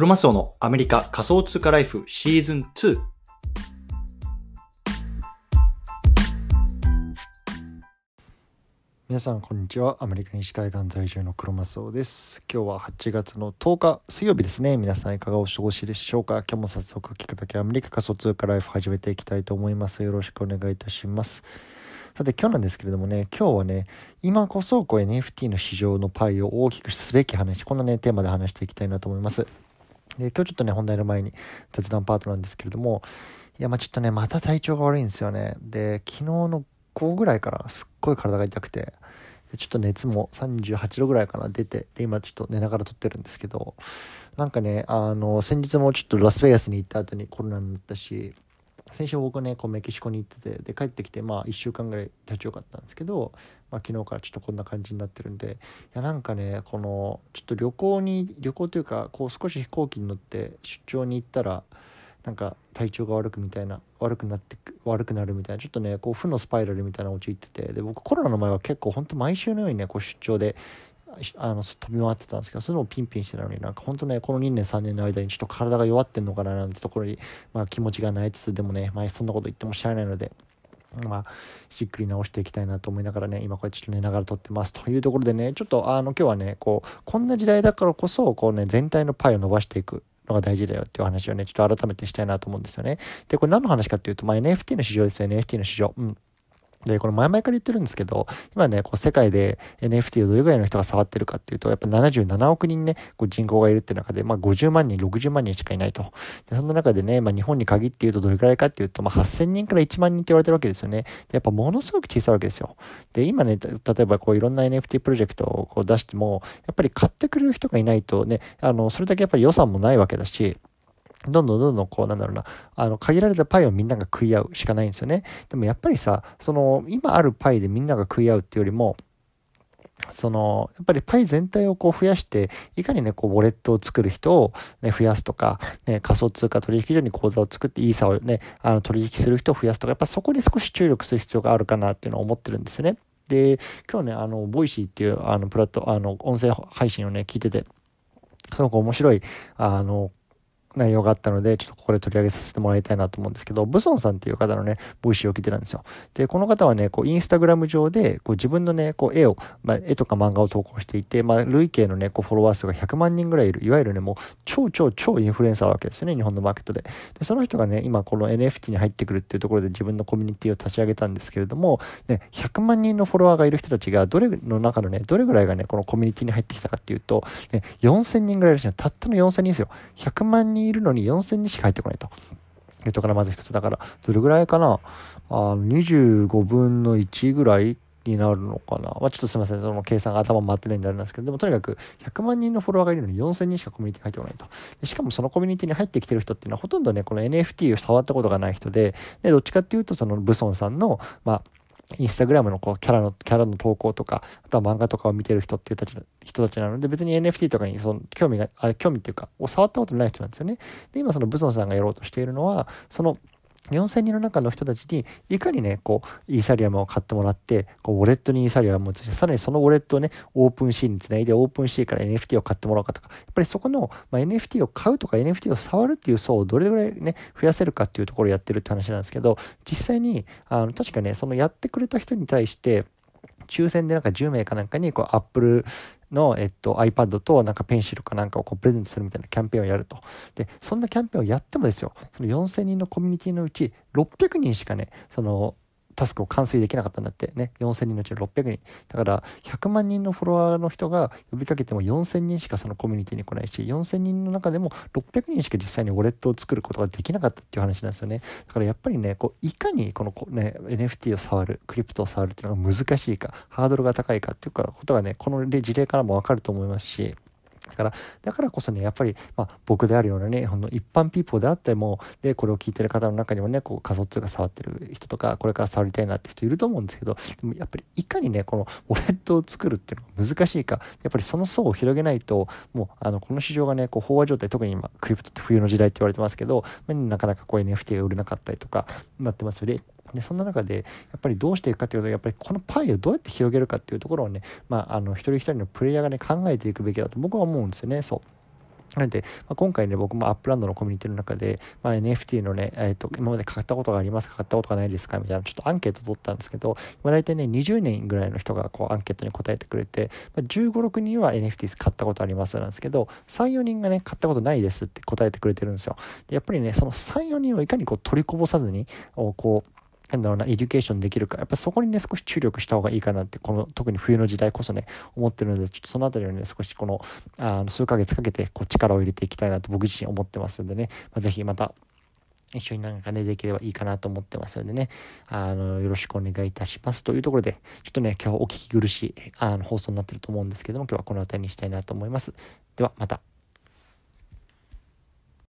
クロマスオのアメリカ仮想通貨ライフシーズン2。皆さんこんにちは。アメリカ西海岸在住のクロマスオです。今日は8月の10日水曜日ですね。皆さんいかがお過ごしでしょうか？今日も早速聞くだけアメリカ仮想通貨ライフ始めていきたいと思います。よろしくお願いいたします。さて今日なんですけれどもね、今日はね、今こそこう NFT の市場のパイを大きくすべき話、こんなね、テーマで話していきたいなと思います。で、今日ちょっとね、本題の前に雑談パートなんですけれども、いや、まあちょっとね、また体調が悪いんですよね。で、昨日の午後ぐらいからすっごい体が痛くて、ちょっと熱も38度ぐらいかな出て、で、今ちょっと寝ながら撮ってるんですけど、なんかね、あの、先日もちょっとラスベガスに行った後にコロナになったし、先週僕ねこうメキシコに行っててで帰ってきてまあ1週間ぐらい立ちよかったんですけど、まあ、昨日からちょっとこんな感じになってるんでいやなんかねこのちょっと旅行に旅行というかこう少し飛行機に乗って出張に行ったらなんか体調が悪くみたいな悪くなって悪くなるみたいなちょっとねこう負のスパイラルみたいな陥っててで僕コロナの前は結構ほんと毎週のようにねこう出張であの飛び回ってたんですけどそれもピンピンしてたのになんか本当ねこの2年3年の間にちょっと体が弱ってんのかななんてところに、まあ、気持ちがないつつでもね、まあ、そんなこと言っても知らないので。まあ、しっくり直していきたいなと思いながらね、今こうやってちょっと寝ながら撮ってますというところでね、ちょっとあの今日はね、こう、こんな時代だからこそ、こうね、全体のパイを伸ばしていくのが大事だよっていう話をね、ちょっと改めてしたいなと思うんですよね。で、これ何の話かっていうと、まあ、NFT の市場ですよ、NFT の市場。うん。で、これ前々から言ってるんですけど、今ね、こう世界で NFT をどれぐらいの人が触ってるかっていうと、やっぱ77億人ね、こう人口がいるって中で、まあ50万人、60万人しかいないと。で、そんな中でね、まあ日本に限って言うとどれぐらいかっていうと、まあ8000人から1万人って言われてるわけですよね。やっぱものすごく小さいわけですよ。で、今ね、例えばこういろんな NFT プロジェクトをこう出しても、やっぱり買ってくれる人がいないとね、あの、それだけやっぱり予算もないわけだし、どんどんどんどんこう、なんだろうな、あの、限られたパイをみんなが食い合うしかないんですよね。でもやっぱりさ、その、今あるパイでみんなが食い合うっていうよりも、その、やっぱりパイ全体をこう増やして、いかにね、こう、ウォレットを作る人をね、増やすとか、ね、仮想通貨取引所に口座を作って、イーサをね、あの、取引する人を増やすとか、やっぱそこに少し注力する必要があるかなっていうのを思ってるんですよね。で、今日ね、あの、 Voicy っていう、あの、プラット、あの、音声配信をね、聞いてて、すごく面白い、あの、内容があったので、ちょっとここで取り上げさせてもらいたいなと思うんですけど、ブソンさんっていう方のね、 Voicy を聞いてたんですよ。で、この方はね、こう、インスタグラム上で、こう、自分のね、こう、絵を、まあ、絵とか漫画を投稿していて、まあ、累計のね、こう、フォロワー数が100万人ぐらいいる、いわゆるね、もう、超超超インフルエンサーなわけですよね、日本のマーケットで。で、その人がね、今、この NFT に入ってくるっていうところで自分のコミュニティを立ち上げたんですけれども、ね、100万人のフォロワーがいる人たちが、どれの中のね、どれぐらいがね、このコミュニティに入ってきたかっていうと、ね、4000人ぐらいいる人たったの4000人ですよ。100万人いるのに4000にしか入ってこないと。いうところまず一つだから、どれぐらいかな？あ25分の1ぐらいになるのかな？まあ、ちょっとすみません。その計算が頭回ってないんであれなんですけど、でもとにかく100万人のフォロワーがいるのに4000人しかコミュニティに入ってこないと。でしかもそのコミュニティに入ってきてる人っていうのはほとんどね、この NFT を触ったことがない人で、で、どっちかっていうとそのブソンさんの、まあ、インスタグラムのこうキャラの、キャラの投稿とか、あとは漫画とかを見てる人っていうたち人たちなので、別に NFT とかにその興味が、あ興味っていうか、を触ったことない人なんですよね。で、今そのブソンさんがやろうとしているのは、その4000人の中の人たちに、いかにね、こう、イーサリアムを買ってもらって、こう、ウォレットにイーサリアムを移して、さらにそのウォレットをね、 OpenSea につないで、 OpenSea から NFT を買ってもらうかとか、やっぱりそこの、まあ、NFT を買うとか NFT を触るっていう層をどれぐらいね、増やせるかっていうところをやってるって話なんですけど、実際に、あの、確かね、そのやってくれた人に対して、抽選でなんか10名かなんかに、こう、Apple の、えっと、iPad となんかペンシルかなんかをこうプレゼントするみたいなキャンペーンをやると。で、そんなキャンペーンをやってもですよ、その4000人のコミュニティのうち600人しかね、そのタスクを完遂できなかったんだってね。4000人のうちの600人。だから、100万人のフォロワーの人が呼びかけても4000人しかそのコミュニティに来ないし、4000人の中でも600人しか実際にウォレットを作ることができなかったっていう話なんですよね。だからやっぱりね、こう、いかにこのね、NFT を触る、クリプトを触るっていうのが難しいか、ハードルが高いかっていうことがね、この事例からもわかると思いますし、だから、だからこそね、やっぱり、まあ、僕であるようなね、ほんの一般ピーポーであっても、で、これを聞いてる方の中にもね、こう、仮想通貨触ってる人とか、これから触りたいなって人いると思うんですけど、でもやっぱり、いかにね、このウォレットを作るっていうのが難しいか、やっぱりその層を広げないと、もう、あの、この市場がね、こう、飽和状態、特に今、クリプトって冬の時代って言われてますけど、なかなかこう、NFT が売れなかったりとか、なってますよね。でそんな中でやっぱりどうしていくかというとやっぱりこのパイをどうやって広げるかっていうところをね、まあ、あの一人一人のプレイヤーがね考えていくべきだと僕は思うんですよねそう。なので、まあ、今回ね、僕も Upland のコミュニティの中で、まあ、NFT のね、えっ、ー、と、今まで買ったことがありますか買ったことがないですかみたいな、ちょっとアンケート取ったんですけど、まあ、大体ね、20名ぐらいの人がこうアンケートに答えてくれて、まあ、15、6人は NFT 買ったことありますなんですけど、3、4人がね、買ったことないですって答えてくれてるんですよ。でやっぱりね、その3、4人をいかにこう取りこぼさずに、こう、なんだろうな、 education できるか、やっぱそこにね、少し注力した方がいいかなって、この、特に冬の時代こそね、思ってるので、ちょっとそのあたりをね、少しこの、あの、数ヶ月かけて、こう、力を入れていきたいなと僕自身思ってますんでね、まあ、ぜひまた、一緒になんかね、できればいいかなと思ってますのでね、あの、よろしくお願いいたしますというところで、ちょっとね、今日お聞き苦しい、あの、放送になってると思うんですけども、今日はこの辺りにしたいなと思います。では、また。